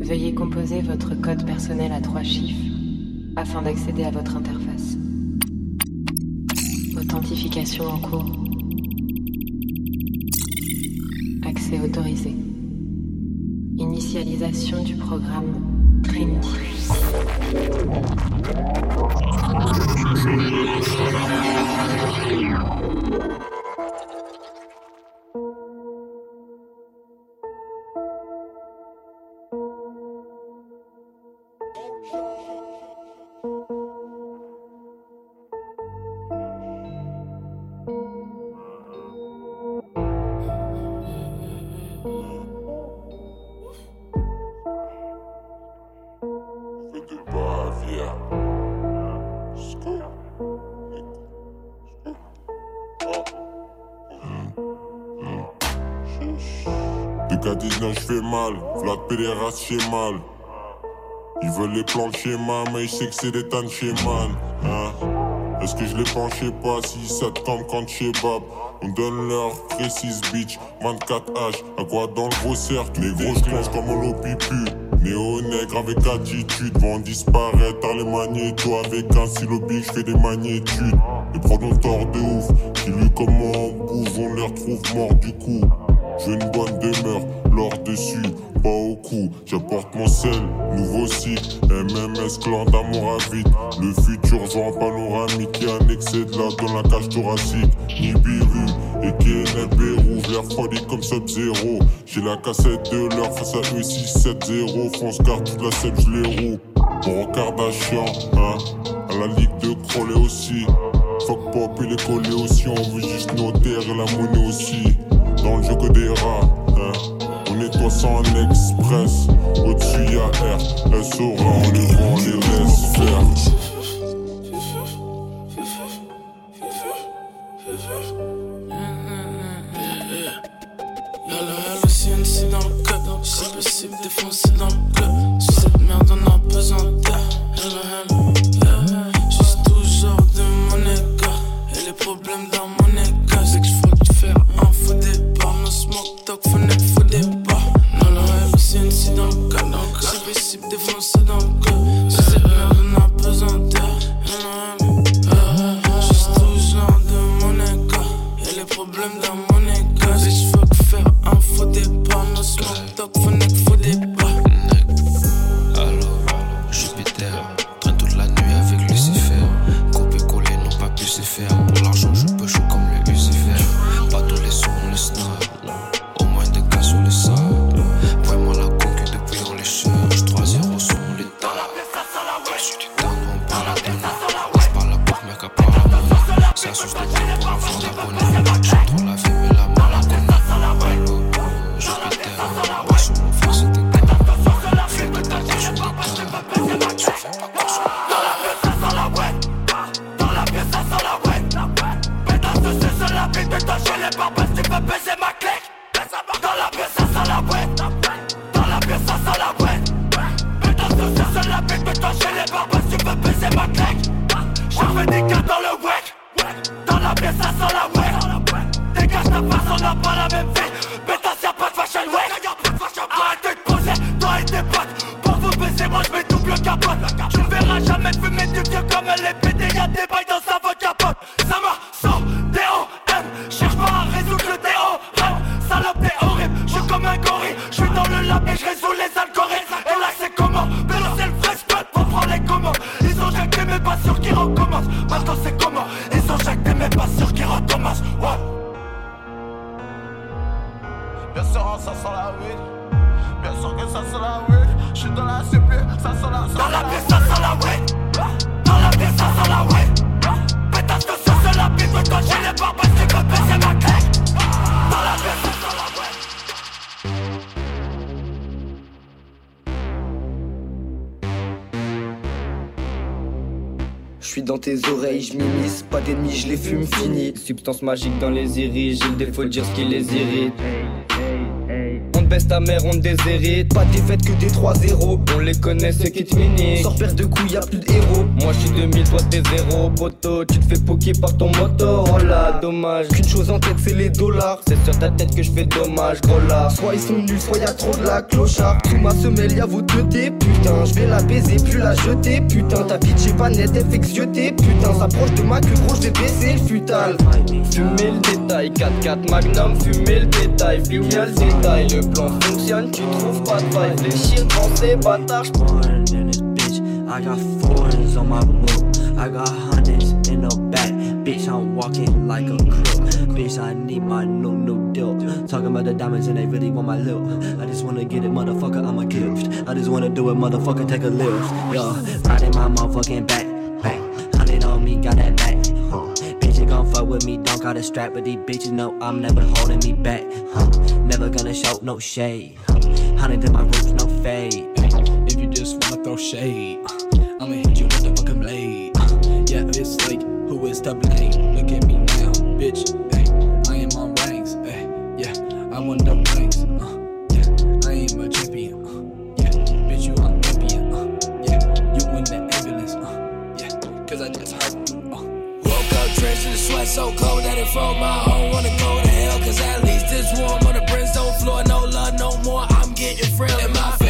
Veuillez composer votre code personnel à trois chiffres afin d'accéder à votre interface. Authentification en cours. Accès autorisé. Initialisation du programme Trinity. Pédéraste chez mal. Ils veulent les plans de schéma, mais je sais que c'est des tas de schémas. Hein. Est-ce que je les penche, pas si ça te tombe quand chez Bab. On donne leur précise bitch, 24H, à quoi dans le gros cercle. Les gros je comme on pipu. Néo-nègre avec attitude, vont disparaître les magnétos avec un silo je fais des magnitudes. Les pronoms tort de ouf, qui lui comme on bouffe, on les retrouve morts du coup. J'ai une bonne demeure, l'or dessus, pas au cou. J'apporte mon sel, nouveau site, MMS clan d'amour à vite. Le futur genre panoramique qui annexé de là dans la cage thoracique. Nibiru et KNB l'air refroidi comme Sub-Zero. J'ai la cassette de l'heure face à eux 6-7-0. France carte toute la sève, je les roule. Mon Kardashian, hein, à la ligue de Crowley aussi. Fuck pop, il est collé aussi, on veut juste nos terres et la monnaie aussi dans le jeu que des rats. Hein. On nettoie sans en express. Au-dessus y'a R, S aura, on les vend, on les laisse faire. Substance magique dans les iris, j'ai le défaut de dire ce qui les irrite. Ta mère, on te déshérite. Pas fêtes que des 3-0. On les connaît, ceux qui te finissent. Sors père de couilles, y'a plus de héros. Moi je suis 2000, toi t'es zéro. Poto, tu te fais poker par ton moto. Oh là, dommage. Qu'une chose en tête, c'est les dollars. C'est sur ta tête que je fais dommage, gros là. Soit ils sont nuls, soit y'a trop de la clochard. Sous ma semelle, y'a vos deux Putain, je vais la baiser, plus la jeter. Putain, ta bitch est pas nette, elle fait Putain, s'approche de ma queue, gros, je vais le futal. Fumer le détail, 4-4 Magnum, fumer le détail. Y'a le détail. Le plan fonctionne, tu trouves pas de ces bâtards, I got foreigns on my book. I got hundreds in the back. Bitch, I'm walking like a crook. Bitch, I need my new, new deal. Talking about the diamonds and they really want my loot. I just wanna get it, motherfucker, I'm a gift. I just wanna do it, motherfucker, take a lift. Yo, riding my motherfucking back. Bang. Hundred on me, got that back. Gon' fuck with me, don't got a strap, but these bitches know I'm never holding me back. Huh. Never gonna show no shade. Hundred in my roots, no fade. If you just wanna throw shade. Sweat so cold that it froze my own. Wanna go to hell, cause at least it's warm on the brimstone floor. No love, no more. I'm getting frail, and my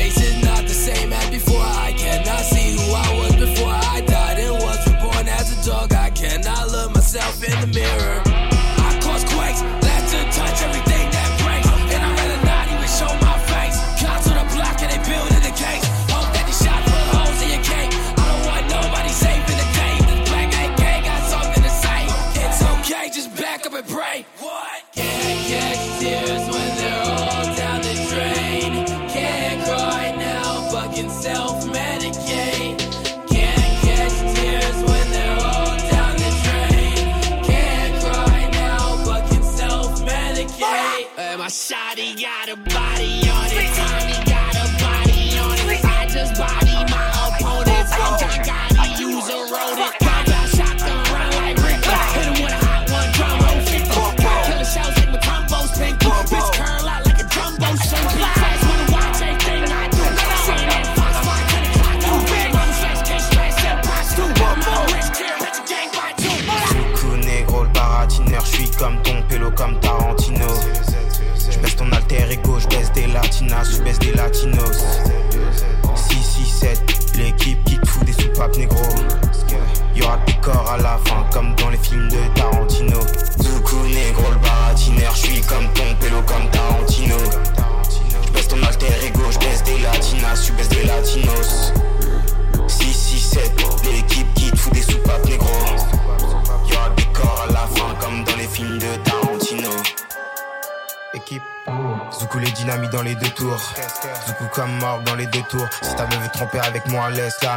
Mort dans les deux tours. Si ta veut tromper avec moi, laisse-la.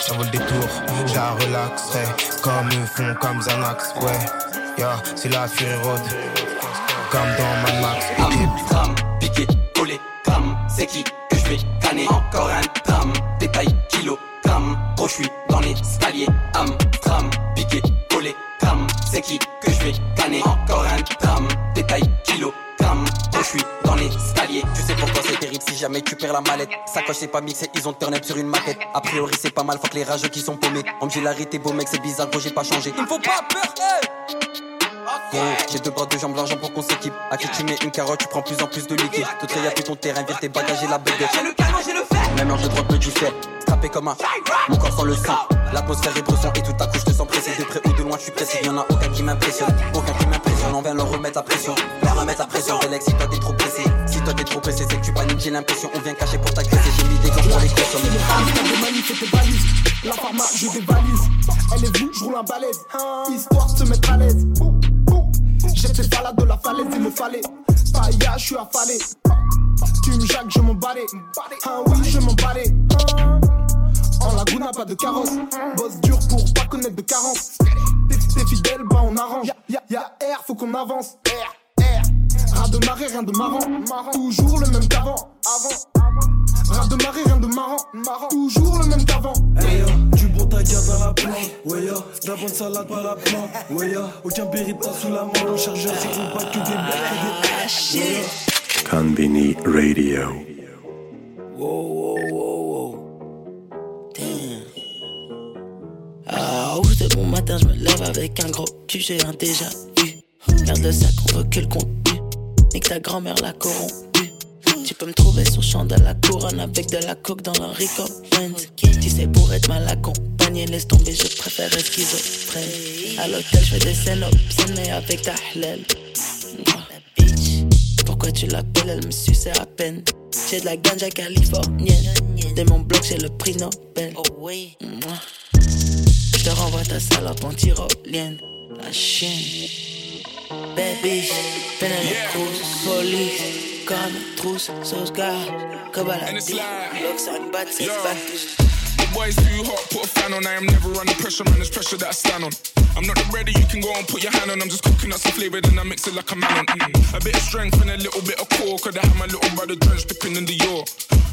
Ça le détour. Je la relaxerai. Comme eux font, comme Xanax. Ouais, yeah, c'est la Fury Road. Comme dans Mad Max. Tram, piqué, collé, tram. C'est qui que je vais canner Encore un tram. Détail, kilogramme. Gros, je suis dans l'escalier. Am, tram, piqué, collé, tram. C'est qui que je vais canner Encore un tram. Jamais tu perds la mallette. Sacoche c'est pas mixé, ils ont turn up sur une maquette. A priori c'est pas mal, faut que les rageux qui sont paumés. On me dit l'arrêté beau mec, c'est bizarre, gros j'ai pas changé. Il me faut pas peur, j'ai deux bras, deux jambes, l'argent pour qu'on s'équipe. À qui tu mets une carotte, tu prends plus en plus de liquide. Te y'a plus ton terrain, vire tes bagages et la baguette. J'ai le canon, j'ai le fer. Même ange de droite me diffère. Strappé comme un. Mon corps sans le sang. L'atmosphère est bresson et tout à coup je te sens pressé. De près ou de loin, je suis pressé. Y'en a aucun qui m'impressionne. Aucun qui m'impressionne. On vient leur remettre la pression. Leur remettre la pression. Alex, si toi t'es trop pressé. Toi t'es trop pressé, c'est que tu paniques, j'ai l'impression. On vient cacher pour t'agresser. J'ai mis des gants pour les consommer. La pharma, je dévalise. Elle est venue, je roule un balèze. Histoire de se mettre à l'aise. J'étais balade de la falaise, il me fallait. Paya, je suis affalé. Tu me jacques, je m'en balais. Ah oui, je m'en balais. En laguna, pas de carrosse. Bosse dur pour pas connaître de carence. T'es fidèle, bah on arrange. Y'a y a R, faut qu'on avance. R, R. Ras de marée, rien de marrant. Toujours le même qu'avant. Avant. Ras de marée, rien de marrant. Toujours le même qu'avant. Hey, du bon tailleur dans la plante. Ouais, ya. La bonne salade par la plante. Ouais. Aucun périta sous la main. Le chargeur, c'est pas que des blagues. Ouais, Conbini Radio. Wow, wow, wow, wow. Damn. Ah, ouf, de bon matin, je me lève avec un gros cul, j'ai un déjà vu. Garde le sac, on veut que contenu. Nique ta grand-mère la corrompue. Tu peux me trouver sur champ de la couronne avec de la coke dans leur rico Tu sais, pour être mal accompagné, laisse tomber, je préfère schizophrène. À l'hôtel, je fais des scènes obscènes, mais avec ta halal. Pourquoi tu l'appelles, elle me suce à peine. J'ai de la ganja californienne. De mon bloc, j'ai le prix Nobel. Oh. Je te renvoie ta salope en tyrolienne. La chienne. Bad bitch, been in yeah. cruise. Police, got me truce. So sky, cover like this. Looks and bats, yeah. bad bitch. The boy's too hot, put a fan on. I am never under pressure, man. There's pressure that I stand on. I'm not ready, you can go and put your hand on. I'm just cooking up some flavor, then I mix it like a melon. Mm. A bit of strength and a little bit of core. I have my little brother drenched dipping in the York?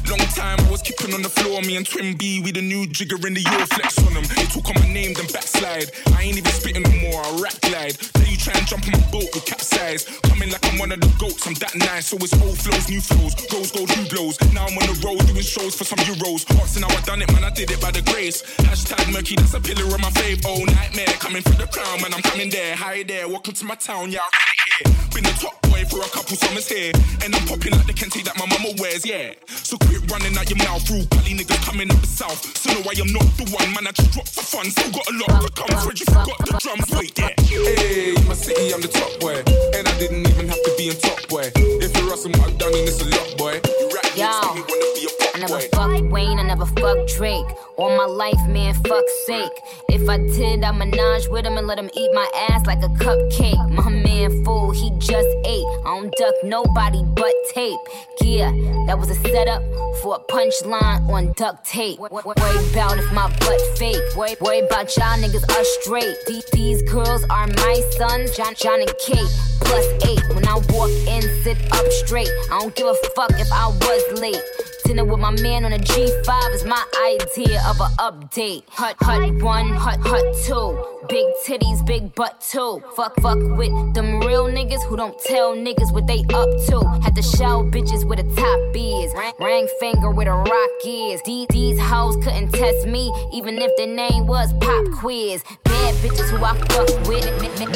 Long time I was keeping on the floor. Me and Twin B, we the new jigger in the York. Flex on them. They talk on my name, then backslide. I ain't even spitting no more, I rap glide. Then you try and jump on my boat with capsize. Coming like I'm one of the goats, I'm that nice. So it's old flows, new flows. Rose gold, who blows? Now I'm on the road doing shows for some euros. Asking how I done it, man, I did it by the grace. Hashtag murky, that's a pillar of my fave. Oh, nightmare, coming for the crown, man, I'm coming there. Hi there, welcome to my town, yeah, I here. Been the top boy for a couple summers here. And I'm popping like the Kente that my mama wears, yeah. So quit running out your mouth, through Cali niggas coming up the south. So no, I am not the one, man, I just drop for fun. Still got a lot to come, Fred, you forgot the drums, wait, yeah. Hey, my city, I'm the top boy. And I didn't even have to be in top boy. If you're Russell, what I've done, and it's a lot, boy. You rap, Yo, I never fuck Wayne, I never fuck Drake. All my life, man, fuck sake. If I did, I menage with him and let him eat my ass like a cupcake. My man, fool, he just ate. I don't duck nobody but tape. Yeah, that was a setup for a punchline on duct tape. Worry about if my butt fake. Worry, about y'all niggas are straight. These girls are my sons, John, John and Kate. Plus eight. When I walk in, sit up straight. I don't give a fuck if I was late. Dinner with my man on a G5 is my idea of an update. Hut, hut one, hut, hut two. Big titties, big butt too. Fuck, fuck with them real niggas who don't tell niggas what they up to. Had to show bitches where the top is. Ring finger where the rock is. These, hoes couldn't test me, even if their name was Pop Quiz. Bad bitches who I fuck with.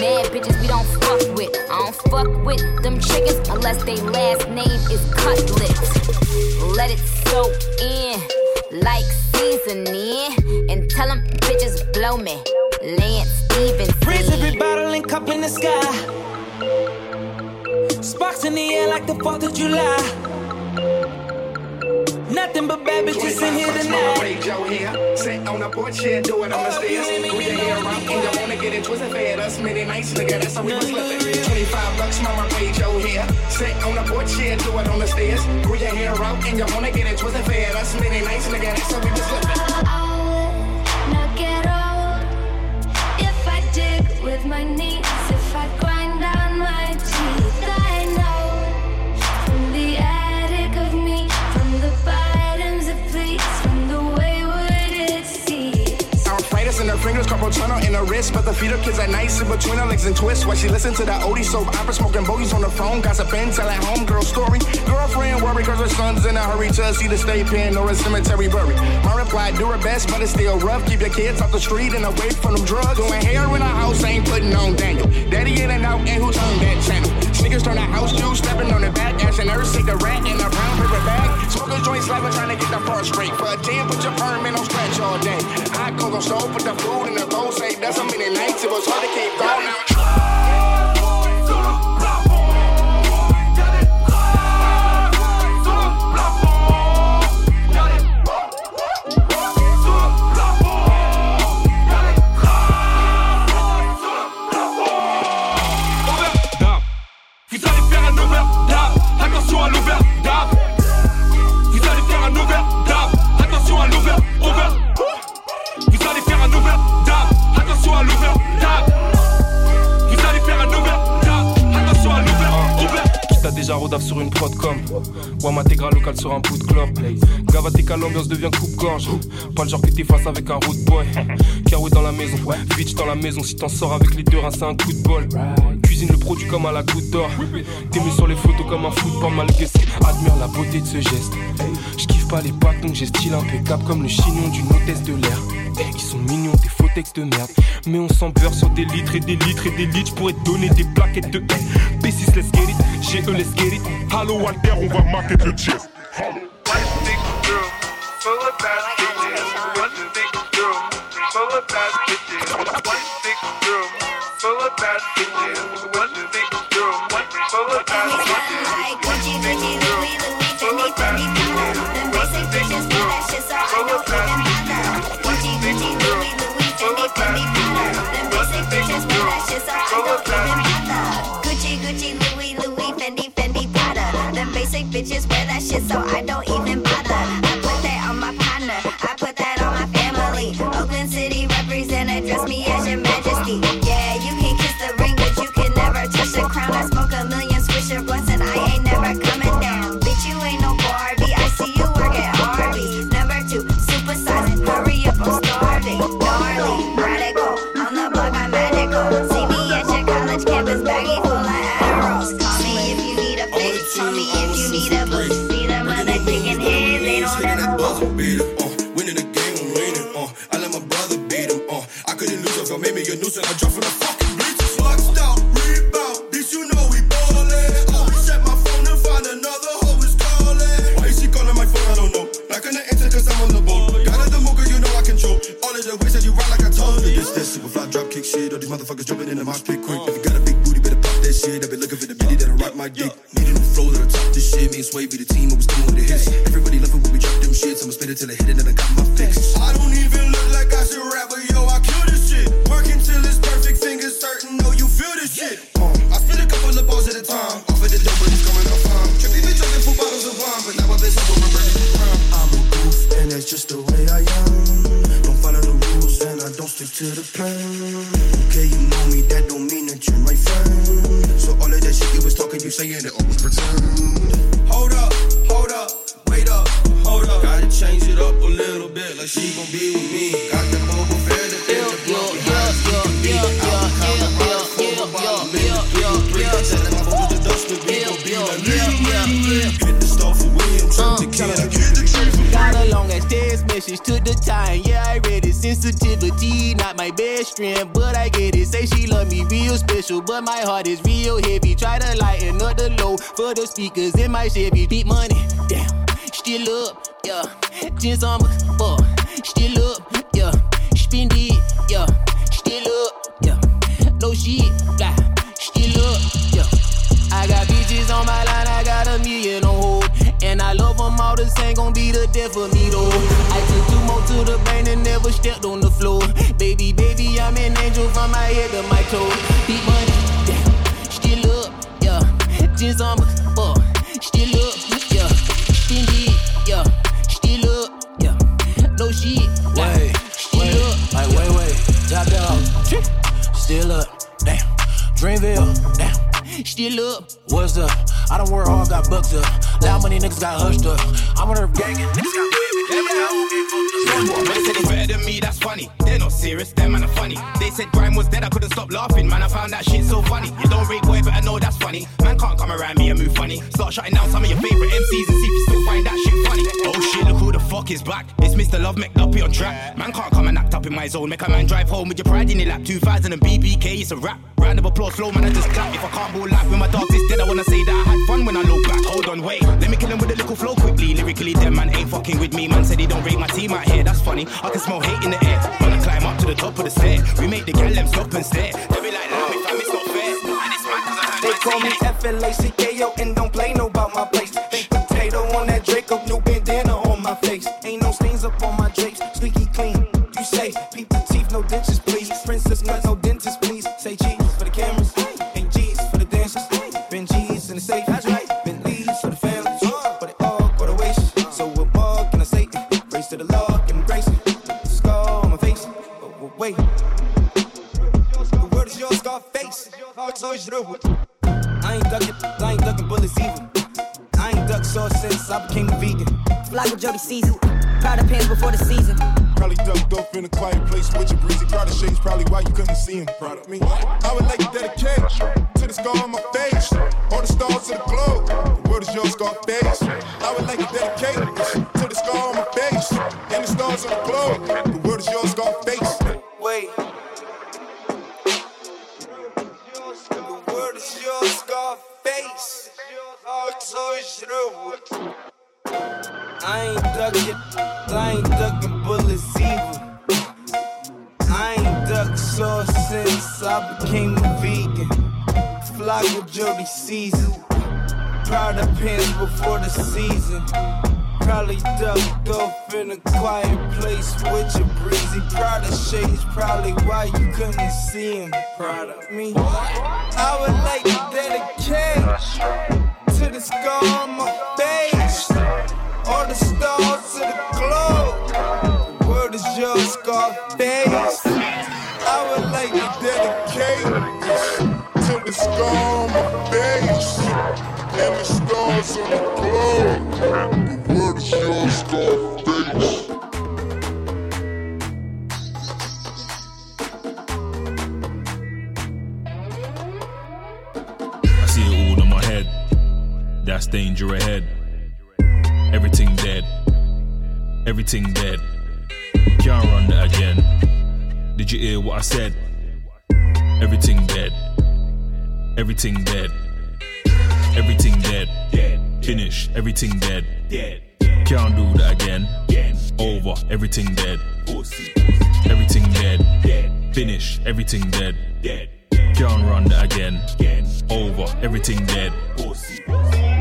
Mad bitches we don't fuck with. I don't fuck with them chickens unless they last name is Cutlet. Let it soak in like seasoning. And tell them bitches blow me. Lance Stevens. Raise every bottle and cup in the sky. Sparks in the air like the 4th of July. Nothing but bad bitches in here tonight. Joe here, sit on the porch here, do it on the oh, stairs. Grab your hair out and you wanna get it twisted fed. Us many nights, nigga, that's how we was living. 25 bucks, mama paid Joe here. Sit on the porch chair, do it on the stairs. Grab your hair out and you wanna get it twisted fed. Us many nights, nigga, that's how we was living. Fingers, tunnel in her wrist. But the feeder kids at night sit between her legs and twist. While she listen to that oldie soap opera, smoking bogeys on the phone. Gossiping, telling homegirl story. Girlfriend worry cause her son's in a hurry to see the state pen or a cemetery buried. My reply, do her best, but it's still rough. Keep your kids off the street and away from them drugs. Doing hair in the house, ain't putting on Daniel. Daddy in and out, and who turned that channel? Sneakers turn the house juice, stepping on the back, ashing her cigarette in a brown paper bag. Smoking joints like we're trying to get the part straight. For a 10, put your perm in on stretch all day. I go on stove, put the food in the bowl, say that's how many nights it was hard to keep going. Déjà rodaf sur une prod comme Wam intégral local sur un bout de clope Gavatica l'ambiance devient coupe-gorge. Pas le genre que t'es face avec un road boy. Karoué dans la maison, bitch dans la maison. Si t'en sors avec les deux reins c'est un coup de bol Cuisine le produit comme à la goutte d'or. T'es mis sur les photos comme un football malgré Admire la beauté de ce geste. Je kiffe pas les bâtons, j'ai style impeccable comme le chignon d'une hôtesse de l'air. Ils sont mignons, des faux textes de merde. Mais on s'en beurre sur des litres et des litres et des litres. J'pourrais te donner des plaquettes de haine. P6, let's get it. GE, let's get it. Hello, Walter, on va mater le chest. Full of bad bitches, one big room, full of bad full of bad bitches, one big my dick. Need a new flow that'll top this shit. Me and Sway be the team, always coming with the hits. Everybody love it when we drop them shits. I'ma spit it till I hit it and I got my fix. I don't even special, but my heart is real heavy. Try to lighten up the load for the speakers in my Chevy. Beat money, damn, still up, yeah. On my fuck, Still up. What's up? I don't work hard, got bucks up. Loud money niggas got hushed up. I'm on her gangin', niggas got They said it's better than me, that's funny. They're not serious, them man are funny. They said grime was dead, I couldn't stop laughing. Man, I found that shit so funny. You don't rate boy, but I know that's funny. Man can't come around me and move funny. Start shutting down some of your favorite MCs and see if you still find that shit funny. Oh shit, look who the fuck is back. It's Mr. Love McDuppy on track. Man can't come and act up in my zone. Make a man drive home with your pride in your lap. 2000 and BBK, it's a rap. Round of applause, slow man, I just clap. If I can't ball life with my dogs, is dead. I wanna say that I had fun when I look back. Hold on, wait. Let me kill him with a little flow quickly. Lyrically, them man ain't fucking with me. Man said he don't rate my team out here. That's funny. I can smell hate in the air. Wanna climb up to the top of the stair. We make the gal them stop and stare. They be like, nah, me fam, it's not fair. And it's mad 'cause I heard They call me. F-L-A-C-K-O and don't play no about my place. Big potato on that Draco, new bandana on my face. Ain't no stains up on my drapes, squeaky clean. You say, peep the teeth, no dentures, I ain't ducking, I ain't ducking bullets either. I ain't ducked sauce since I became a vegan. Fly with Jody season. of pants before the season. Probably ducked off in a quiet place with your breezy. Proud of shades, probably why you couldn't see him. Proud of me. I would like to dedicate to the scar on my face. All the stars to the globe. The world is your scar face. I would like to dedicate to the scar on my face. And the stars on the globe. The world is your scar I ain't ducking, I ain't ducking bullets either. I ain't ducked sauce since I became a vegan. Flock with Jody season. Proud of pants before the season. Probably ducked off in a quiet place with your breezy. Proud of shades, probably why you couldn't see him. Proud of me. I would like to dedicate to the scar on my face. All the stars to the globe. The world is your Scarface. I would like to dedicate to the scar on my face and the stars on the globe. The world is your Scarface. I see it all in my head. That's danger ahead. Everything dead. Everything dead. Can't run that again. Did you hear what I said? Everything dead. Everything dead. Everything dead. Finish. Everything dead. Can't do that again. Over. Everything dead. Everything dead. Finish. Everything dead. Can't run that again. Over. Everything dead.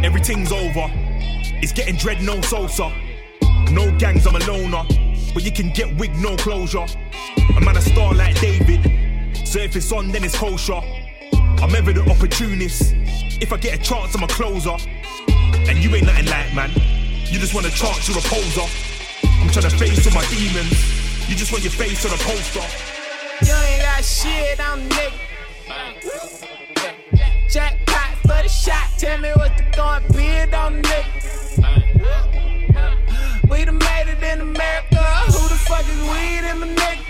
Everything's over. It's getting dread, no salsa. No gangs, I'm a loner. But you can get wig, no closure. A man a star like David. So if it's on, then it's kosher. I'm ever the opportunist. If I get a chance, I'm a closer. And you ain't nothing like man. You just want a chance, you're a poser. I'm trying to face all my demons. You just want your face on a poster. You ain't got shit, I'm nigga. Jackpot for the shot. Tell me what's the bid on nigga. We done made it in America. Who the fuck is weed in my nigga?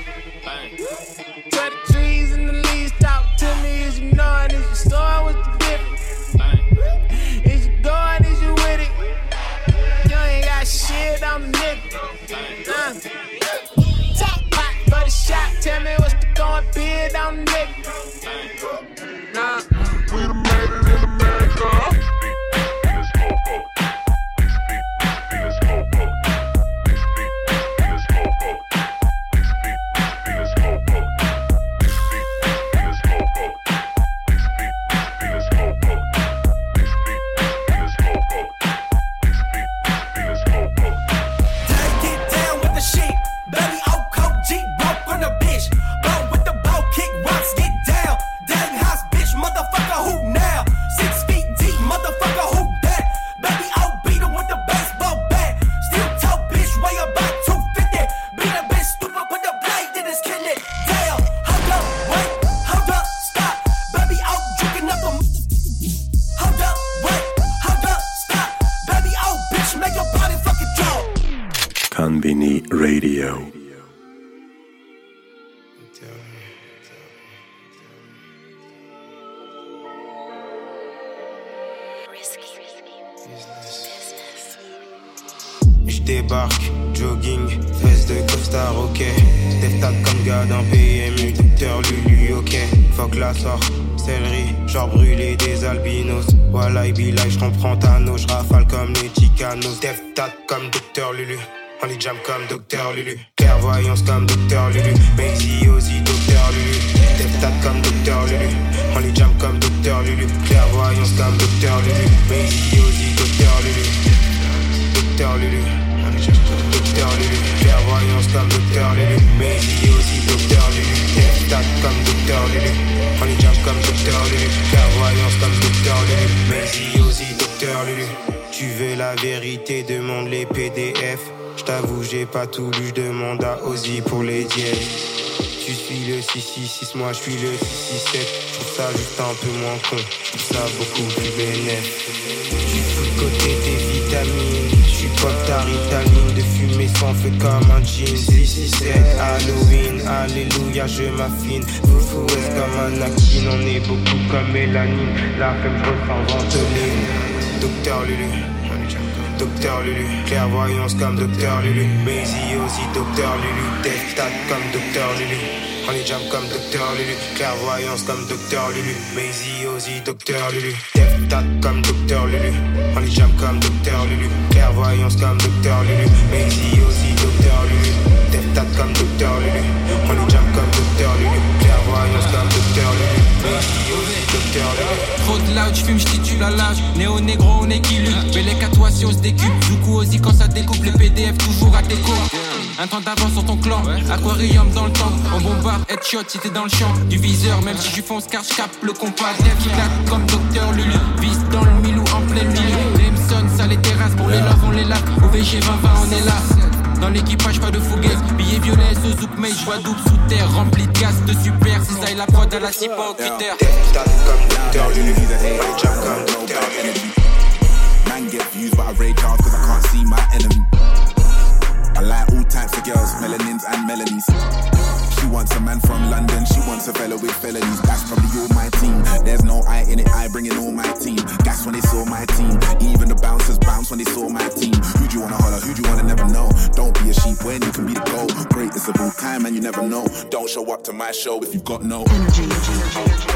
Tell the trees and the leaves talk to me. Is you knowing? Is you sowing? What's the difference? Is you going? Is you with it? You ain't got shit, I'm a nigga. Uh. Top pot for the shot. Tell me what's the going bid on nigga. Nah. Chicanos. Deftat comme docteur Lulu. On les jam comme docteur Lulu. Clairvoyance comme docteur Lulu. Maisie aussi docteur Lulu. Deftat comme docteur Lulu. On les jam comme docteur Lulu. Clairvoyance comme docteur Lulu. Maisie aussi docteur Lulu. Docteur Lulu. Docteur Lulu. Clairvoyance comme docteur Lulu. Maisie aussi docteur Lulu. Deftat comme docteur Lulu. On les jam comme docteur Lulu. Clairvoyance comme docteur Lulu. Maisie aussi docteur Lulu. Tu veux la vérité, demande les PDF. Je t'avoue, j'ai pas tout lu, je demande à Ozzy pour les dièses. Tu suis le 666, moi je suis le 667. Je ça juste un peu moins con, je ça beaucoup plus bénéf. Tu fous de côté tes vitamines, je suis pas ta ritaline de fumer son fait comme un jean 667 Halloween, alléluia je m'affine Foufou est comme un Anakin On est beaucoup comme mélanine La femme je ressens ventoline Docteur Lulu Docteur Lulu, clairvoyance comme Docteur Lulu, Maisie aussi Docteur Lulu, Death Tat comme Docteur Lulu, on les jam comme Docteur Lulu, clairvoyance comme Docteur Lulu, Maisie aussi Docteur Lulu, Death Tat comme Docteur Lulu, on les jam comme Docteur Lulu, clairvoyance comme Docteur Lulu, Maisie aussi Docteur Lulu, Death Tat comme Docteur Lulu, on les jam comme Docteur Lulu, Docteur Lulu. Trop de loud, j'fume, j'titule à l'âge. Néo négro, on est qui Bélec à toi si on se décupe. Du coup, aussi quand ça découpe les PDF, toujours à déco. Un temps d'avance sur ton clan, aquarium dans le temps. On bombarde, headshot si t'es dans le champ. Du viseur, même si je fonce car j'cape le compas. Dev qui date comme Docteur Lulu. Vise dans le milou en plein milieu. Jameson, ça les terrasses. Pour les love, on les lave. Au VG 2020, on est là. Dans l'équipage, pas de fougueuse. Billet violet, sous zouk, mais je vois double sous terre. Rempli de gaz, de super. Si ça et la prod à la cipe en 8 heures. Man get views, but I rate cars cause I can't see my enemy. I like all types of girls, melanins and melanies. She wants a man from London, she wants a fella with felonies. That's probably all my team. There's no I in it, I bring in all my team. Gas when they saw my team. Even the bouncers bounce when they saw my team. Who do you wanna holler? Who do you wanna never know? Don't be a sheep when you can be the goal. Great of all time and you never know. Don't show up to my show if you've got no. Energy.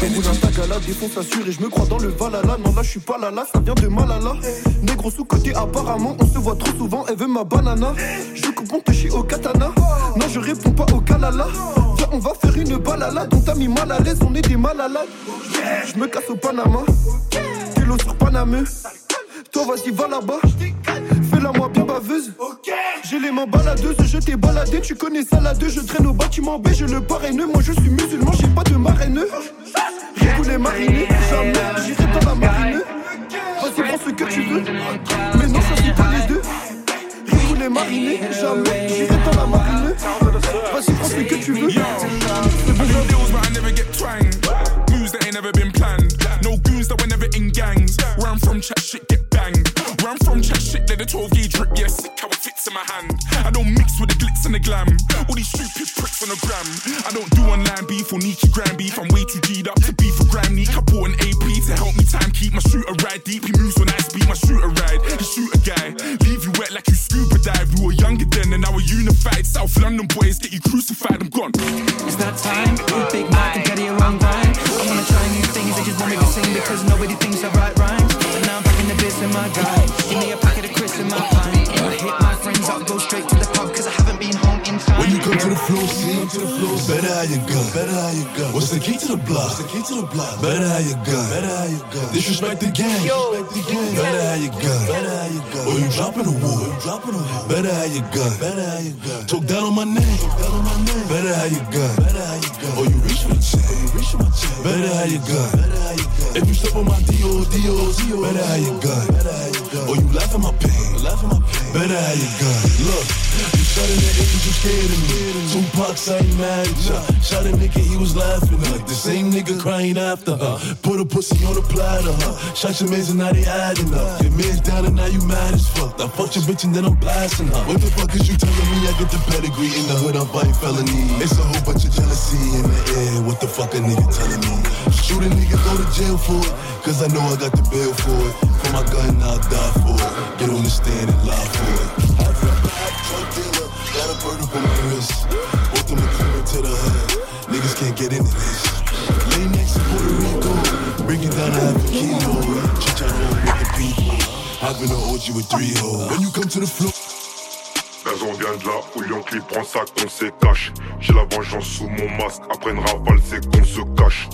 J'enroule un tagala, défonce la sûre et je me crois dans le Valhalla. Non, là, je suis pas là, là, ça vient de Malala. Négro sous-côté, apparemment, on se voit trop souvent, elle veut ma banana. Je coupe mon touchy au katana. Non, je réponds pas au kalala. Viens, on va faire une balala dont t'as mis mal à l'aise, on est des malades. Je me casse au Panama. Télo sur Paname. Toi, vas-y, va là-bas. Fais-la moi bien baveuse. J'ai les mains baladeuses, je t'ai baladé, tu connais ça là deux. Je traîne au bâtiment B, je le parraineux. Moi, je suis musulman, j'ai pas de marraineux. Rigoulé mariné, jamais j'irai dans la marine. Vas-y, prends ce que tu veux. Mais non, choisis pas les deux. Rigoulé mariné, jamais j'irai dans la marine. Vas-y, prends ce que tu veux. Moves that were never in gangs. Where I'm from, chat shit get banged. Where I'm from, chat shit, let the 12 gauge drip. Yeah, sick how it fits in my hand. I don't mix with the glitz and the glam. All these stupid pricks on the gram. I don't do online beef or Nietzsche gram beef. I'm way too G'd up to beef for gram neek. I bought an AP to help me time keep my shooter ride deep. He moves when I speed my shooter ride. He shoot a guy, leave you wet like you scuba dive. We were younger then and now we're unified. South London boys get you crucified. I'm gone. It's that time, big Mac and get it around grind. I wanna try new things, they just want me to sing because nobody thinks I write rhymes. But now I'm back in the biz in my guy. Floor, see, to the floor, better how you gun, better how you gun. What's the key to the block? What's the key to the block? Better how you gun, better how you gun. Disrespect the gang, disrespect the gang. Better how you gun, better how you gun. Or you dropping the war, you dropping the war. Better how you gun, better how you gun. Talk down on my name, talk down on my name. Better how you gun, better how you gun. Or you reach for the chain, reach for my chain. Better how you gun, better how you gun. If you step on my D.O. D.O. better how you gun, better how you gun. Or you laugh at my pain, laugh at my pain. Better how you gun. Look, shot air 'cause you scared of me. Tupac say he mad at ya. Shot a nigga, he was laughing. Like the same nigga crying after her. Put a pussy on a platter. Huh? Shot your mans and now they adding up. Your man's down and now you mad as fuck. I fucked your bitch and then I'm blasting her. What the fuck is you telling me? I get the pedigree in the hood, I'm fighting felony. It's a whole bunch of jealousy in the air. What the fuck a nigga telling me? Shoot a nigga, go to jail for it. Cause I know I got the bill for it. For my gun, I'll die for it. Get on the stand and lie for it. Drug on vient de là où Clip prend ça qu'on se cache. J'ai la vengeance sous mon masque, après une rafale c'est qu'on se cache.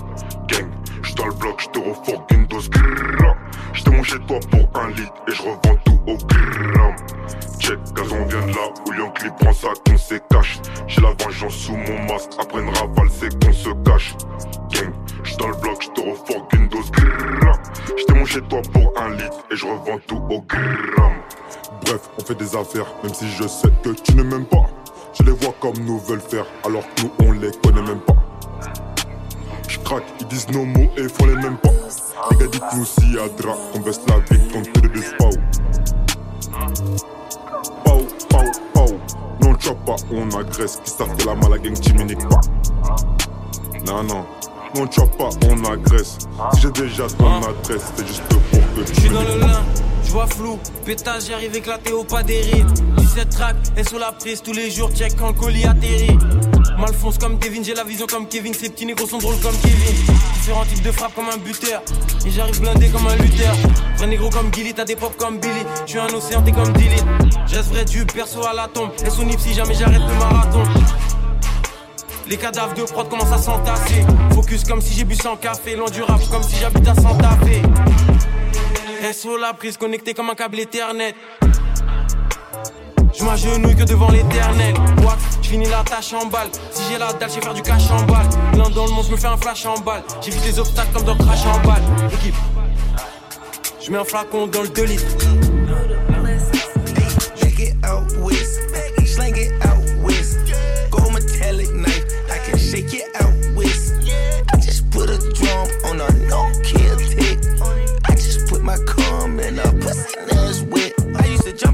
Gang, j'suis dans le bloc, j'te refourgue une dose grrrr. J'te mon chez toi pour un litre et je revends tout au gramme. Check, Gazon vient de là où Lion Clip prend ça qu'on se cache. J'ai la vengeance sous mon masque, après une rafale c'est qu'on se cache. Gang, j'suis dans le bloc, j'te refourgue une dose grrrr. J'te mon chez toi pour un litre et je revends tout au gramme. Bref, on fait des affaires, même si je sais que tu ne m'aimes pas. Je les vois comme nous veulent faire, alors que nous on les connaît même pas. Craque, ils disent nos mots et font les mêmes pas. Les gars, dites-nous si a drap, on baisse la vie, on te de pau. Pau, pau, pau. Non, tu pas, on agresse. Qui savent que la mala gang, t'immunique pas. Non, non. Non, tu pas, on agresse. Si j'ai déjà ton adresse, c'est juste pour que tu Je suis dans le m'écoutes. lin, je vois flou, pétage, j'arrive éclaté au pas des rides. 17 tracks, et sous la prise tous les jours, check quand le colis atterrit. Malfonce comme Kevin, j'ai la vision comme Kevin, ces petits négros sont drôles comme Kevin. Différents types de frappes comme un buteur, et j'arrive blindé comme un lutteur. Vrai négro comme Gilly, t'as des pop comme Billy, suis un océan, t'es comme Dilly. Je reste vrai du perso à la tombe, et son si jamais j'arrête le marathon. Les cadavres de prod commencent à s'entasser. Focus comme si j'ai bu sans café. Loin du rap comme si j'habite à Santa Fe. SO la prise connecté comme un câble Ethernet. Je m'agenouille que devant l'éternel. Wax, je finis la tâche en balle. Si j'ai la dalle, je vais faire du cash en balle. L'un dans le monde, je me fais un flash en balle. J'évite les obstacles comme dans crash en balle. Équipe, je mets un flacon dans le 2 litres.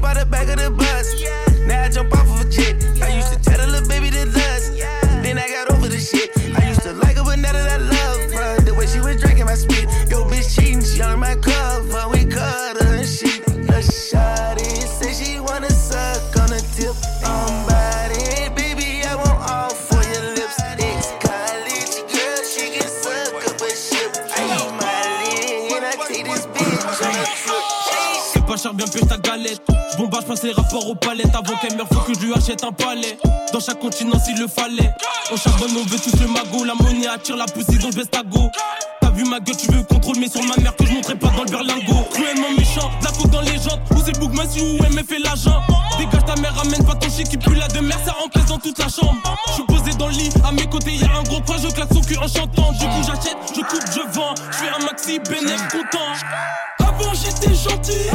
Jump out the back of the bus, now I jump off of a jet. I used to tell the little baby to lust, then I got over the shit. I used to like her, but now that I love her, the way she was drinking my spit. Yo, bitch cheating, she on my cover, we cut her and shit. A shawty say she wanna suck on a tip. I'm body, baby, I want all for your lips. Ex college girl, she can suck up a ship. I eat my leg and I take this bitch on a trip. C'est bien pire ta galette. Je bombarde, passe les rapports aux palettes. Avant qu'elle meure, faut que je lui achète un palais. Dans chaque continent, s'il le fallait. On charbonne, on veut tous le magot. La monnaie attire la poussée, donc je baisse ta. T'as vu ma gueule, tu veux contrôle, mais sur ma mère que je montrais pas dans le berlingot. Cruellement méchant, la coke dans les jantes. Ou c'est Book Massy ou MF et l'agent. Dégage ta mère, ramène pas ton shit qui pue la de mer, ça remplace dans toute la chambre. Je suis posé dans le lit, à mes côtés y'a un gros coin, je claque son cul en chantant. Du coup, j'achète, je coupe, je vends. Je fais un maxi bénéf content. Avant j'étais gentil,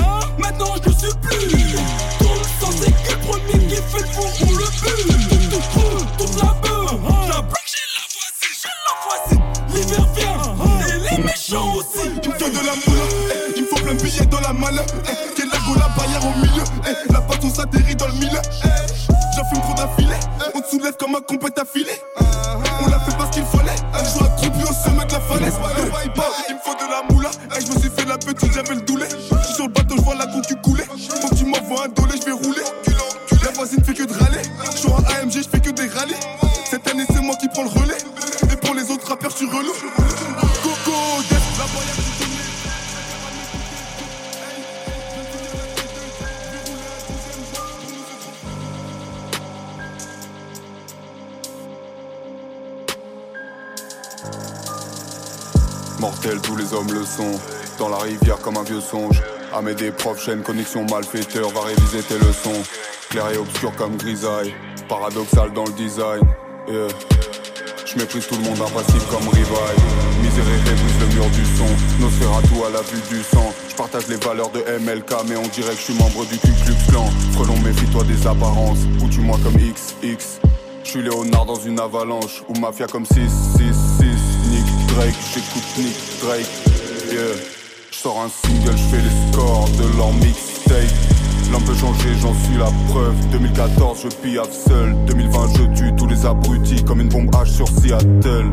petite, j'avais le doulet. Tous les hommes le sont. Dans la rivière comme un vieux songe. Armée des profs, chaîne, connexion, malfaiteur, va réviser tes leçons. Clair et obscur comme grisaille. Paradoxal dans le design. Je méprise tout le monde impassible comme rivaille. Miséréré brise le mur du son. Nosferatu à la vue du sang. Je partage les valeurs de MLK, mais on dirait que je suis membre du Ku Klux Klan. Frelon, méfie-toi des apparences. Ou tu moi comme XX. Je suis Léonard dans une avalanche. Ou mafia comme 666. Drake, j'écoute Nick Drake. Yeah. Je sors un single, je fais les scores de leur mixtape. L'homme peut changer, j'en suis la preuve. 2014, je piaffe seul. 2020, je tue tous les abrutis comme une bombe H sur Seattle.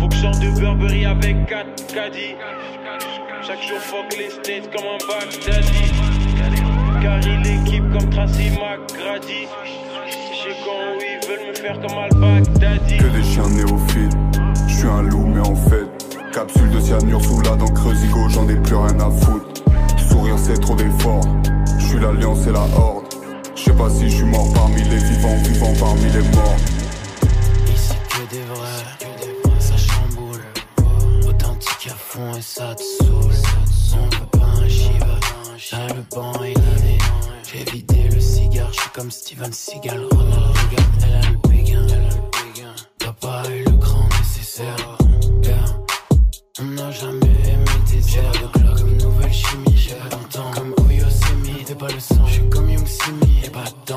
Fonction de Burberry avec 4 caddies. Chaque jour fuck les states comme un Baghdadi. Carry l'équipe comme Tracy McGrady. Sais quand ils veulent me faire comme Al-Baghdadi. Que des chiens néophiles. Je suis un loup, mais en fait, capsule de cyanure sous la dent creusigo, j'en ai plus rien à foutre. Sourire, c'est trop d'efforts. Je suis l'alliance et la horde. Je sais pas si je suis mort parmi les vivants, vivant parmi les morts. Ici que des vrais, ça chamboule. Authentique à fond et ça te saoule. On veut pas un Shiva, j'ai le banc et l'année. J'ai vidé le cigare, je suis comme Steven Seagal. Ronald Reagan, elle a le béguin. Papa a eu le nécessaire. Yeah. On n'a jamais aimé tes tiers de clock comme nouvelle chimie. J'ai pas longtemps comme Oyo Semi. T'es pas le sang, je suis comme Young Simi. Et pas de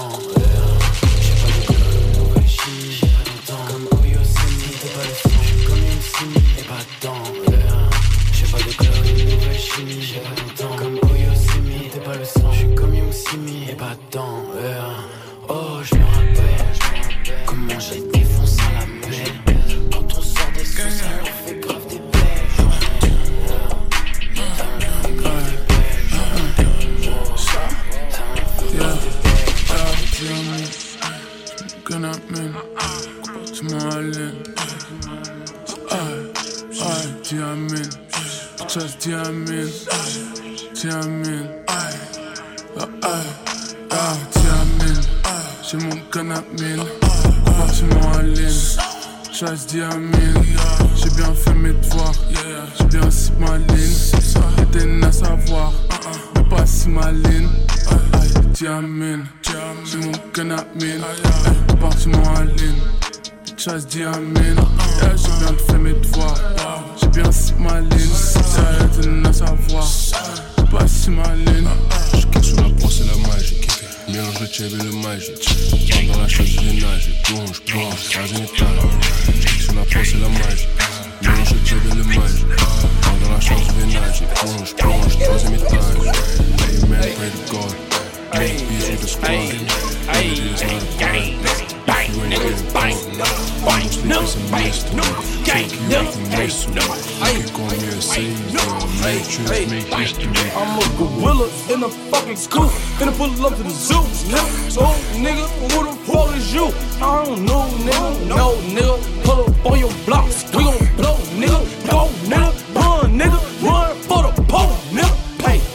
nigga, who the fuck is you? I don't know, nigga. No, nigga. Pull up on your blocks. We gon' blow, nigga. Go, nigga. Run, nigga. Run for the pole, nigga.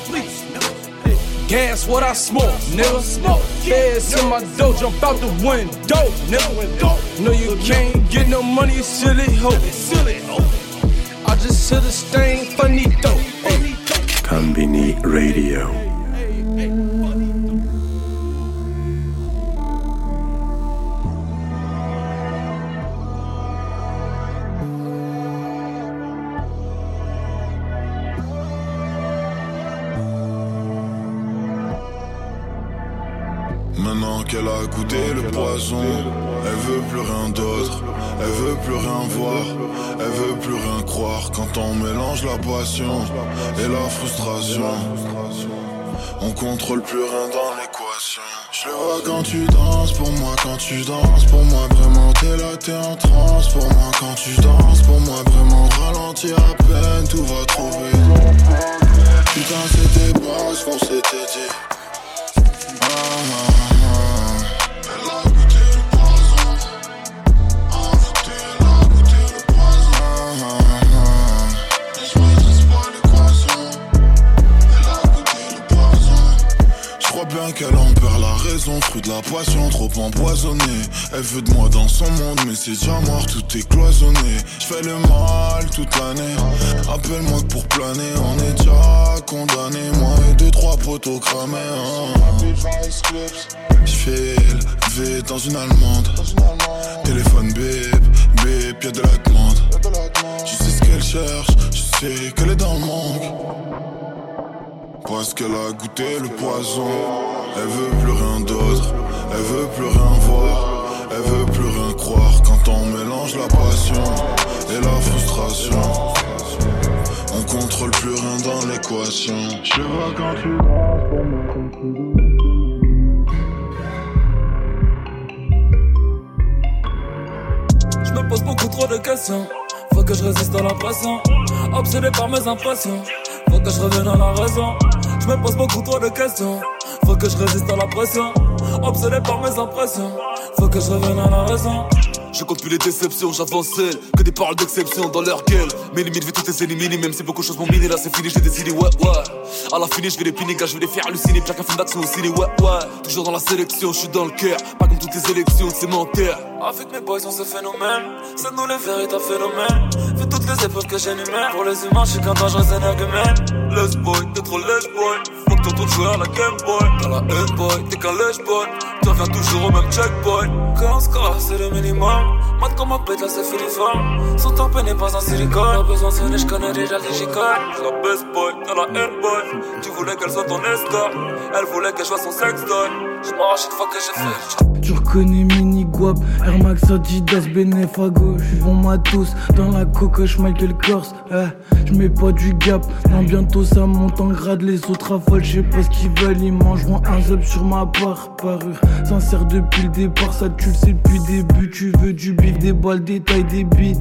Please, nigga. Gas what I smoke, nigga. Smoke. Feds in my dough, jump out the window, nigga. No, you can't get no money, silly hoe. Silly hoe. I just hit a stain, funny dope. Combini Radio. Le poison, elle veut plus rien d'autre, elle veut plus rien voir, elle veut plus rien croire quand on mélange la passion et la frustration. On contrôle plus rien dans l'équation. Je le vois quand tu danses, pour moi quand tu danses, pour moi vraiment t'es là, t'es en transe, pour moi quand tu danses, pour moi vraiment ralentir à peine, tout va trop vite. Putain c'était pas ce qu'on s'était dit. Ah, ah. Qu'elle en perd la raison, fruit de la passion, trop empoisonnée. Elle veut de moi dans son monde, mais c'est déjà mort, tout est cloisonné. Je fais le mal toute l'année. Appelle-moi pour planer, on est déjà condamné. Moi et deux, trois poteaux cramés. Hein. Je fais élevé dans une allemande. Téléphone bip, bip, y'a de la demande. Je sais ce qu'elle cherche, je sais qu'elle est dans le manque. Parce qu'elle a goûté le poison? Elle veut plus rien d'autre, elle veut plus rien voir, elle veut plus rien croire quand on mélange la passion et la frustration. On contrôle plus rien dans l'équation. Je vois quand tu Je me pose beaucoup trop de questions. Faut que je résiste à la pression. Obsédé par mes impressions. Faut que je revienne à la raison. Je me pose beaucoup trop de questions. Faut que je résiste à la pression. Obsédé par mes impressions. Faut que je revienne à la raison. Je compte plus les déceptions, j'avance Que des paroles d'exception dans leur gueule Mes limites, vais tout est éliminé Même si beaucoup de choses m'ont miné, là c'est fini, j'ai décidé, ouais, ouais À la fin, je vais les piner, gars, je vais les faire halluciner Plaque un film d'action au ciné, ouais, ouais Toujours dans la sélection, je suis dans le cœur Pas comme toutes les élections, c'est menteur Avec mes boys, on se phénomène. C'est nous les véritables phénomènes. Vu toutes les épreuves que j'énumère. Pour les humains, je suis qu'un dangereux énergumène. Les boy, t'es trop les boy. Faut que t'entends jouer à la Game Boy. Dans la haine boy, t'es qu'un lèche boy. Tu reviens toujours au même checkpoint. Quand on se croise, c'est le minimum. Mat comme un pète, là c'est filiforme. Son temps n'est pas un silicone. Pas besoin de sonner, je connais déjà le digicole. La best boy, t'as la haine boy. Tu voulais qu'elle soit ton escort. Elle voulait qu'elle soit son sex doll. Je m'arrache une fois que j'ai fait. Tu reconnais Minigo Air Max Adidas, Benef à gauche. Bon matos, dans la cocoche Michael Kors. Eh, je mets pas du gap, non bientôt ça monte en grade. Les autres affolent, je sais pas ce qu'ils veulent. Ils mangeront un zub sur ma part, parure. Sincère depuis le départ, ça tu le sais depuis début. Tu veux du bif, des balles, des tailles, des bites.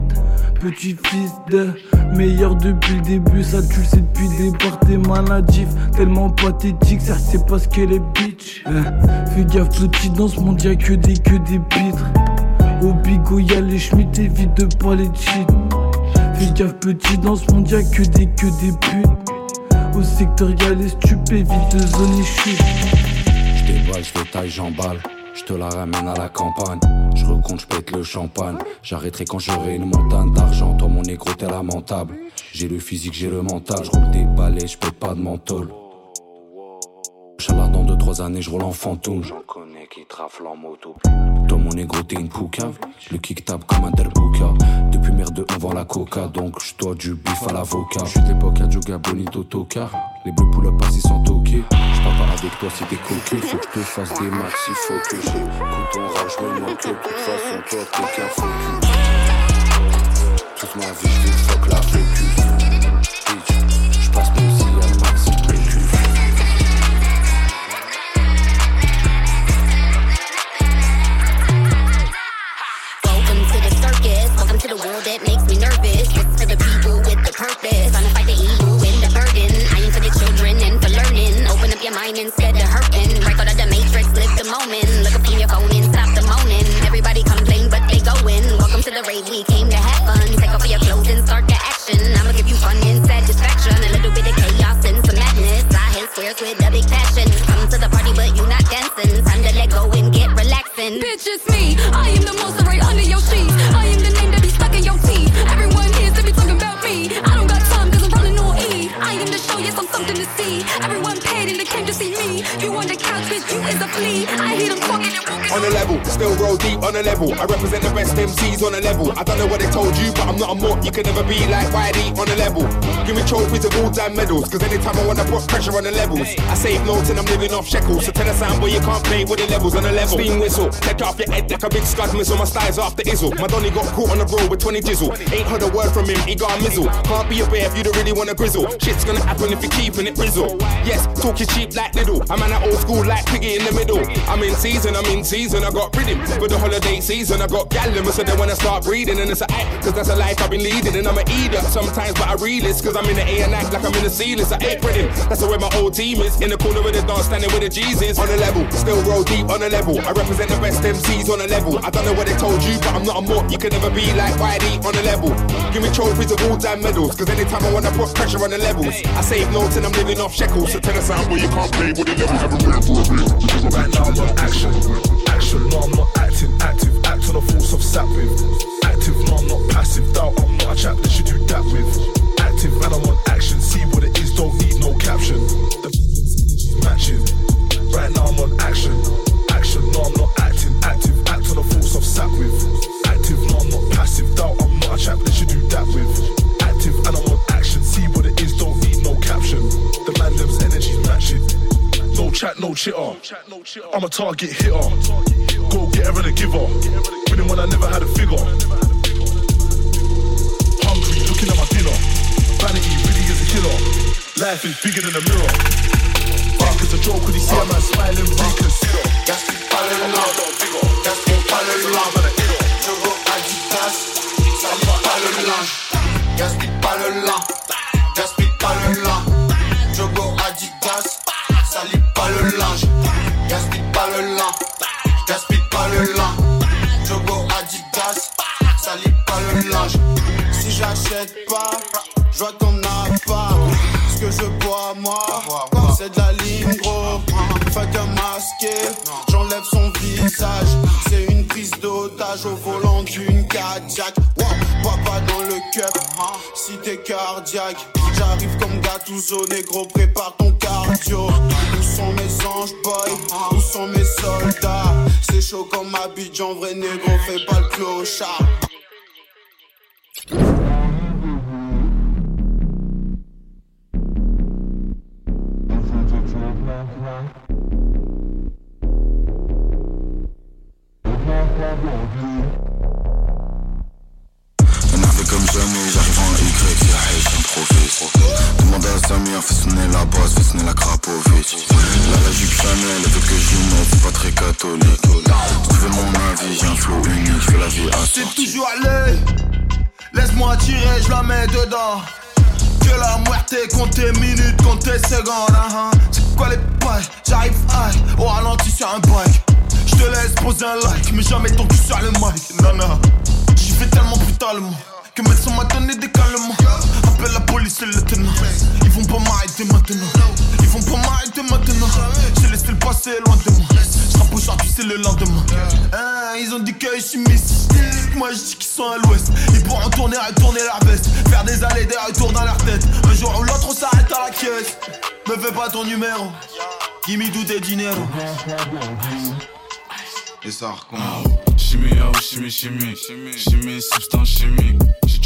Petit fils de meilleur depuis le début, ça tu le sais depuis départ. T'es maladif, tellement pathétique, ça c'est parce qu'elle est bitch. Eh, fais gaffe, petit dans ce monde, y'a que des que des pitres. Au bigot y'a les schmitt, évite de pas les cheat. Fais gaffe, petit dans ce monde, y'a que des que des putes. Au secteur y'a les stupés, vite de zone et chute. J'déballe, j'détaille, j'emballe. Je te la ramène à la campagne. Je recompte, je pète le champagne. J'arrêterai quand j'aurai une montagne d'argent. Toi, mon négro, t'es lamentable. J'ai le physique, j'ai le mental. Je roule des balais, je peux pas de menthol. Inch'Allah, dans 2-3 années, je roule en fantôme. Qui traflent en moto. Toi, mon négro, t'es une poucave. Le kick tape comme un derbouka. Depuis merde, on vend la coca. Donc, je dois du bif à l'avocat. Je suis de l'époque à Joga Bonito Toka. Les bleus poules pas ils sont toqués. Je parle avec toi si t'es coquille. Faut que je te fasse des max, il faut que j'écoute ton rap, je me moque. De toute façon, toi, t'es qu'un focus. Toute ma vie, je fuck la focus. Mind instead of hurting. Break out of the matrix, live the moment. Look up from your phone and stop the moaning. Everybody complain, but they going. Welcome to the rave. We came to have fun. Take off your clothes and start the action. I'ma give you fun and satisfaction. A little bit of chaos and some madness. I hit squares with a big passion. Come to the party, but you not dancing. Time to let go and get relaxing. Bitch, it's me. I am the monster right under your sheets. On the couch, bitch, you is a flea. I hear them talking and walking. On a level, still roll deep on a level. I represent the best MCs on a level. I don't know what they told you, but I'm not a mutt. You can never be like YD on a level. Give me trophies of all time medals, cause anytime I wanna put pressure on the levels. I save notes and I'm living off shekels. So tell a sound boy you can't play with the levels on a level. Steam whistle, take off your head like a big scud missile. My style's after Izzle. My Donny got caught on the road with 20 jizzle. Ain't heard a word from him, he got a mizzle. Can't be a bear if you don't really wanna grizzle. Shit's gonna happen if you're keeping it brizzle. Yes, talking cheap like Lidl. I'm an old school like Piggy in the middle. I'm in season, I'm in season. I got rhythm for the holiday season. I got gallon, so they wanna start breeding. And it's a act, cause that's a life I've been leading. And I'm a eater sometimes, but I realist, cause I'm in the A and act like I'm in the ceilings. I ain't rhythm. That's the way my whole team is. In the corner of the dance, standing with the Jesus. On a level, still roll deep on a level. I represent the best MCs on a level. I don't know what they told you, but I'm not a mutt. You can never be like YD on a level. Give me trophies of all time medals, cause anytime I wanna put pressure on the levels, I save notes and I'm living off shekels. So tell us out where you can't play with the levels. Haven't been for a bit. Right now I'm on action. Action, no I'm not acting. Active, act on the force of sap with. Active, no I'm not passive. Doubt I'm not a chap that should do that with. Active, and I'm on action. See what it is, don't need no caption. The matching. Right now I'm on action. Action, no I'm not acting. Active, act on the force of sap with. Active, no I'm not passive. Doubt I'm not a chap that should do that with. Active, and I'm on action. See what it is, don't need no caption. The man them's energy's matching. No chat, no chitter. I'm a target hitter. Bigger in the mirror. Gattuso, négro, prépare ton cardio. Où sont mes anges, boy? Où sont mes soldats? C'est chaud comme Abidjan, vrai négro, fais pas le clochard. J'arrive en Y, la j'improvise Samir, fais sonner la basse, fais sonner la Krapovic. Là la jupe Chanel, elle veut que mette, c'est pas très catholique. Si tu veux mon avis, j'ai un flow unique, je fais la vie à C'est toujours à l'œil. Laisse-moi tirer, je la mets dedans. Que la muerte compte tes minutes, compte tes secondes hein, hein. C'est quoi les pailles J'arrive high, au ralenti sur un bike. Je te laisse poser un like, mais jamais ton cul sur le mic. Non, non. J'y vais tellement brutalement que médecin m'a donné des calmants. Appelle la police et le tenant. Ils vont pas m'arrêter maintenant. Ils vont pas m'arrêter maintenant. J'ai laissé le passé loin de moi. Je aujourd'hui c'est le lendemain. Hein, Ils ont dit que je suis miss Moi je dis qu'ils sont à l'ouest. Ils pourront tourner et tourner leur veste. Faire des allées des retours dans leur tête. Un jour ou l'autre on s'arrête à la caisse. Me fais pas ton numéro. Gimme do des dinero. Et ça recommence. Chimie, oh chimie, chimie, chimie, substance chimique.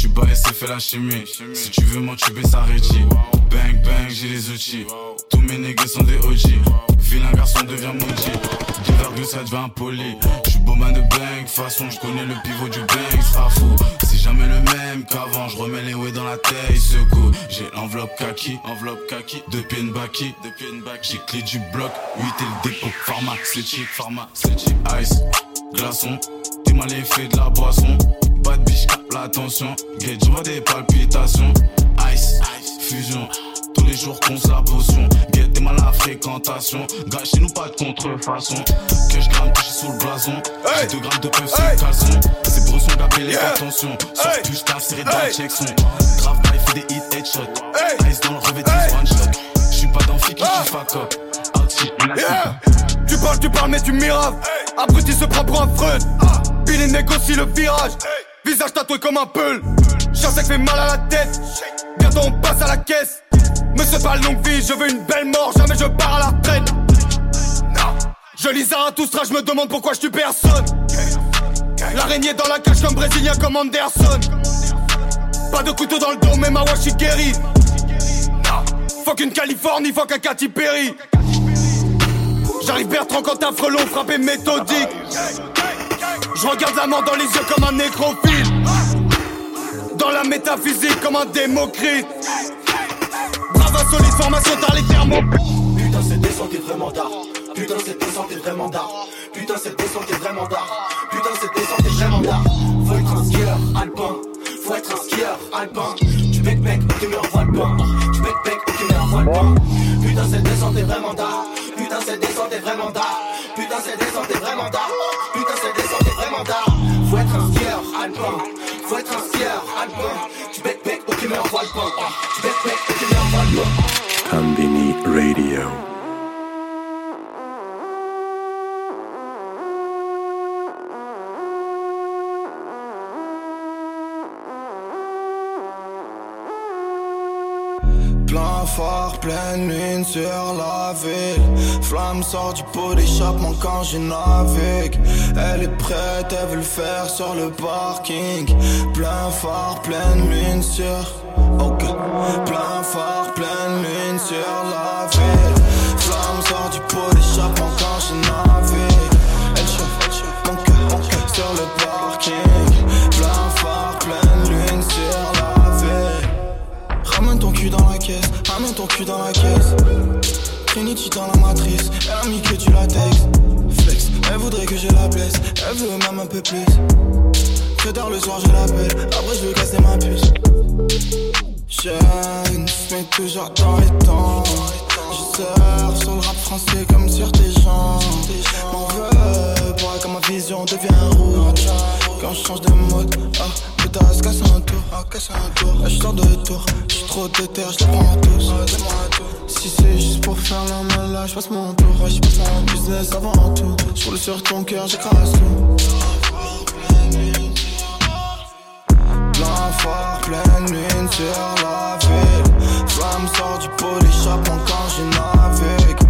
Tu bats, c'est fait la chimie. Si tu veux m'entuber, ça rédit. Bang, bang, j'ai les outils. Tous mes nègres sont des OG. Vilain garçon devient maudit. 2 ça devient poli. J'suis beau man de bang, façon, j'connais le pivot du bang, sera fou. C'est jamais le même qu'avant, j'remets les way dans la tête, secoue. J'ai l'enveloppe kaki, enveloppe kaki, une baki. J'ai clé du bloc, 8 et le dépôt, pharmaceutique, pharmaceutique, ice glaçon. T'es mal l'effet de la boisson. Pas de cap l'attention. Gage, je vois des palpitations. Ice, fusion. Tous les jours qu'on la potion. Get, t'es mal à la fréquentation. Gâchez nous pas de contrefaçon. Que je gramme touché sous le blason. J'ai 2 grammes de peuf sur le caleçon. C'est bresson gabé les attention. Sauf que je serré dans le checkson. Grave il fait des hits headshot. Ice dans le revêtement one shot. J'suis pas dans fille qui kiffe fuck up. Yeah. Tu parles, tu parles, mais tu miraves. Abruti se prend pour un freud. Billy négocie le virage. Visage tatoué comme un peul. Chasse fait mal à la tête. Bientôt on passe à la caisse. Monsieur pas longue vie, je veux une belle mort. Jamais je pars à la retraite. Je lis Zarathustra, je me demande pourquoi je tue personne. L'araignée dans la cage comme brésilien comme Anderson. Pas de couteau dans le dos, mais ma washi guéri. Faut qu'une Californie, faut qu'un Katy Perry. J'arrive Bertrand quand un frelon frappé méthodique. Je regarde la mort dans les yeux comme un nécrophile. Dans la métaphysique comme un démocrite. Brava solide formation dans les thermos. Putain, cette descente est vraiment d'art. Putain, cette descente est vraiment d'art. Putain, cette descente est vraiment d'art. Putain, cette descente est vraiment d'art. Faut être un skieur alpin. Faut être un skieur alpin. Tu bec bec, ok, mais envoie le pain. Tu bec bec, ok, mais envoie le pain. Putain, cette descente est vraiment d'art. Putain, cette descente est vraiment d'art. Putain, cette descente est vraiment d'art. Combini Radio. Plein phare, pleine lune sur la ville. Flamme sort du pot d'échappement quand je navigue. Elle est prête, elle veut le faire sur le parking. Plein phare, pleine lune sur. Plein phare, pleine lune sur la ville. Flamme sort du pot d'échappement quand je navigue. Elle chauffe, mon cœur, mon sur le parking. Plein phare, pleine lune sur la ville. Ramène ton cul dans la caisse, ramène ton cul dans la caisse. Trinity dans la matrice, elle a mis que du latex. Flex, elle voudrait que je la blesse, elle veut même un peu plus. Que tard le soir je l'appelle, après je veux casser ma puce. Jeune, mais toujours dans les temps. Je surfe sur le rap français comme sur tes jambes. M'en veux pas quand ma vision devient rouge. Quand je change de mode, ah, putain, se casse un tour. Ah, casse un tour. Là, je sors de tour, j'suis trop déter, je les prends tous. Si c'est juste pour faire la malade, je passe mon tour. Mon business avant tout. J'roule sur ton cœur, j'écrase tout. Phare, pleine lune sur la ville. Flamme sort du pot d'échappement quand je navigue.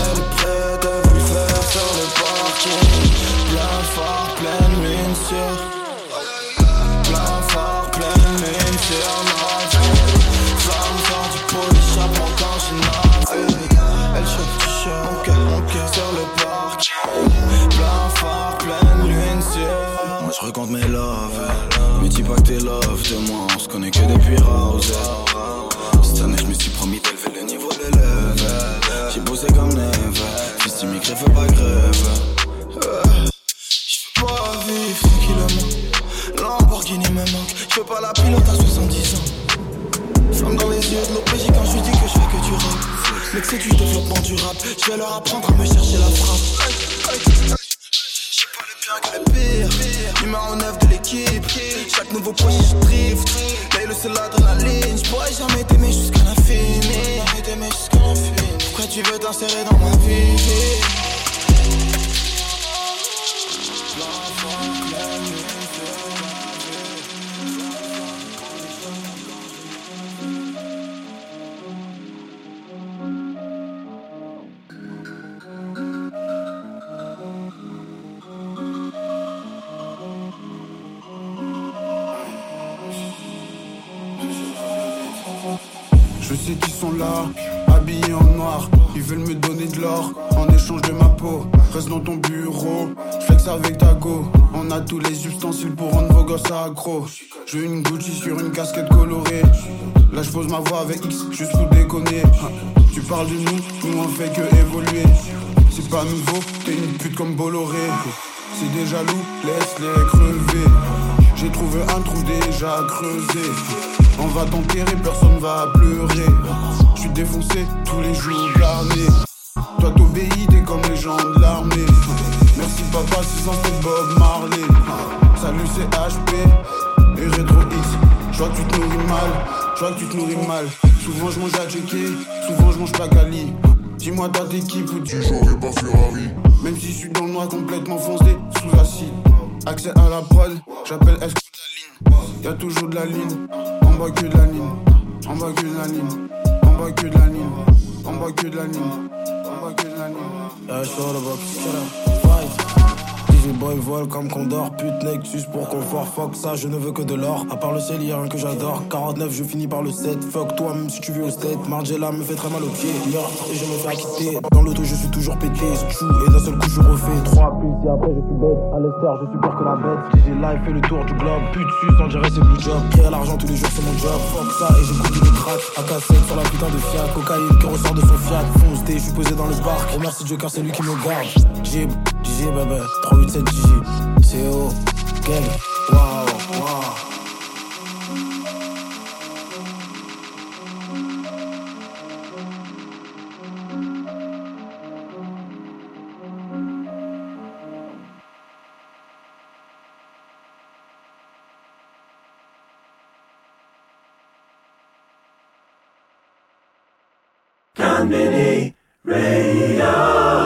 Elle est prête, elle veut le faire sur le parking. Plein phare, pleine lune sur. Plein phare, pleine lune sur la ville. Flamme sort du pot d'échappement quand je navigue. Elle chauffe, tu chauffe, mon cœur, sur le parking. Plein phare, pleine lune sur pas t'es love de moi, on se connaît que depuis Rouse. Cette année, je me suis promis d'élever le niveau de l'élève. J'ai bossé comme Neve, fils d'immigré, fais pas grève. Euh, J'veux pas vivre tranquillement. Lamborghini me manque, j'veux pas la pilote à 70 ans. Flamme dans les yeux de l'OPJ quand je lui dis que je fais que du rap. Que c'est du développement du rap, je vais leur apprendre à me chercher la frappe. Pire. Numéro 9 de l'équipe. Chaque nouveau projet, je drift. Le c'est l'adrénaline. Je pourrais jamais t'aimer jusqu'à l'infini. Jamais t'aimer jusqu'à l'infini. Pourquoi tu veux t'insérer dans ma vie? Veulent me donner de l'or en échange de ma peau. Reste dans ton bureau, flex avec ta go. On a tous les ustensiles pour rendre vos gosses accro. Veux une Gucci sur une casquette colorée. Là, je pose ma voix avec X, juste pour déconner. Tu parles de nous, nous on fait que évoluer. C'est pas nouveau, t'es une pute comme Bolloré. C'est des jaloux, laisse-les crever. J'ai trouvé un trou déjà creusé. On va t'enterrer, personne va pleurer. Je suis défoncé tous les jours de l'année. Toi t'obéis, t'es comme les gens de l'armée. Merci papa, c'est sans Bob Marley. Salut c'est HP et Retro X. Je vois que tu te nourris mal, je vois que tu te nourris mal. Souvent je mange à checker, souvent je mange pas Cali. Dis-moi dans d'équipe ou tu j'aurais pas Ferrari. Même si je suis dans le noir complètement foncé, sous acide. Accès à la prod, j'appelle Escodaline. Y'a toujours de la ligne, en bas que de la ligne, en bas que de la ligne, en bas que de la ligne, en bas que de la ligne, en bas que de la ligne. Easy boy vol comme Condor, pute Nexus pour confort, fuck ça, je ne veux que de l'or. À part le ciel, y'a rien que j'adore. 49, je finis par le 7. Fuck toi, même si tu vis au state. Margella me fait très mal aux pieds. Et je me fais acquitter. Dans l'auto, je suis toujours pété. Chou et d'un seul coup, je refais. 3 plus et après, je suis bête. À l'ester, je suis pire que la bête. J'ai live fait le tour du globe. Pute sus, on dirait c'est blue job. Créer l'argent tous les jours, c'est mon job. Fuck ça et j'ai goûté le crack. À cassette sur la putain de Fiat. Cocaïne qui ressort de son Fiat. Fonce je suis posé dans le parc. Remercie Dieu car c'est lui qui me garde. J'ai DJ bébé, 387 DJ. CO, gang, wow, wow. Conmini Radio.